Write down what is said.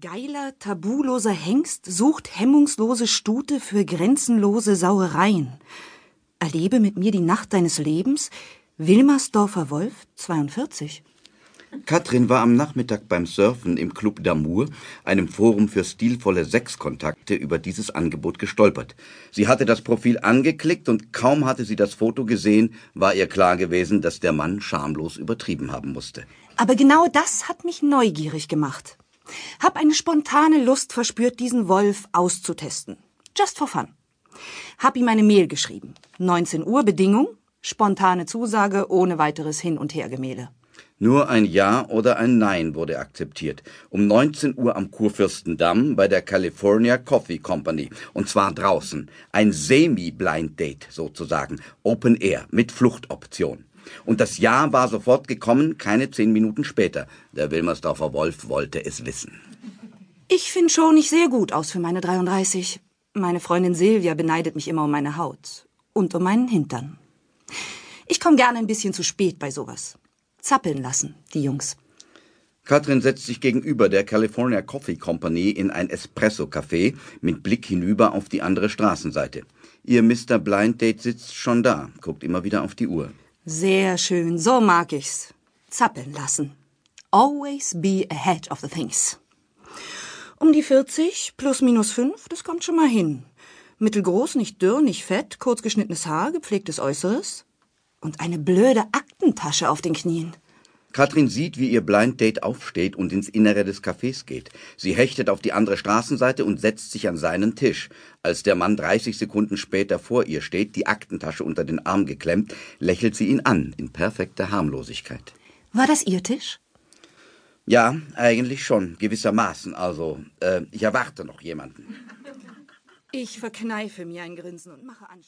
Geiler, tabuloser Hengst sucht hemmungslose Stute für grenzenlose Sauereien. Erlebe mit mir die Nacht deines Lebens. Wilmersdorfer Wolf, 42. Katrin war am Nachmittag beim Surfen im Club d'Amour, einem Forum für stilvolle Sexkontakte, über dieses Angebot gestolpert. Sie hatte das Profil angeklickt und kaum hatte sie das Foto gesehen, war ihr klar gewesen, dass der Mann schamlos übertrieben haben musste. Aber genau das hat mich neugierig gemacht. Hab eine spontane Lust verspürt, diesen Wolf auszutesten. Just for fun. Hab ihm eine Mail geschrieben. 19 Uhr Bedingung, spontane Zusage ohne weiteres Hin- und Hergemähle. Nur ein Ja oder ein Nein wurde akzeptiert. Um 19 Uhr am Kurfürstendamm bei der California Coffee Company. Und zwar draußen. Ein Semi-Blind Date sozusagen. Open Air mit Fluchtoption. Und das Ja war sofort gekommen, keine zehn Minuten später. Der Wilmersdorfer Wolf wollte es wissen. Ich finde schon nicht sehr gut aus für meine 33. Meine Freundin Silvia beneidet mich immer um meine Haut. Und um meinen Hintern. Ich komme gerne ein bisschen zu spät bei sowas zappeln lassen, die Jungs. Katrin setzt sich gegenüber der California Coffee Company in ein Espresso-Café mit Blick hinüber auf die andere Straßenseite. Ihr Mr. Blind Date sitzt schon da, guckt immer wieder auf die Uhr. Sehr schön, so mag ich's. Zappeln lassen. Always be ahead of the things. Um die 40, plus minus 5, das kommt schon mal hin. Mittelgroß, nicht dürr, nicht fett, kurz geschnittenes Haar, gepflegtes Äußeres und eine blöde Aktentasche auf den Knien. Katrin sieht, wie ihr Blind Date aufsteht und ins Innere des Cafés geht. Sie hechtet auf die andere Straßenseite und setzt sich an seinen Tisch. Als der Mann 30 Sekunden später vor ihr steht, die Aktentasche unter den Arm geklemmt, lächelt sie ihn an, in perfekter Harmlosigkeit. War das Ihr Tisch? Ja, eigentlich schon, gewissermaßen. Also, äh, ich erwarte noch jemanden. Ich verkneife mir ein Grinsen und mache Anstand.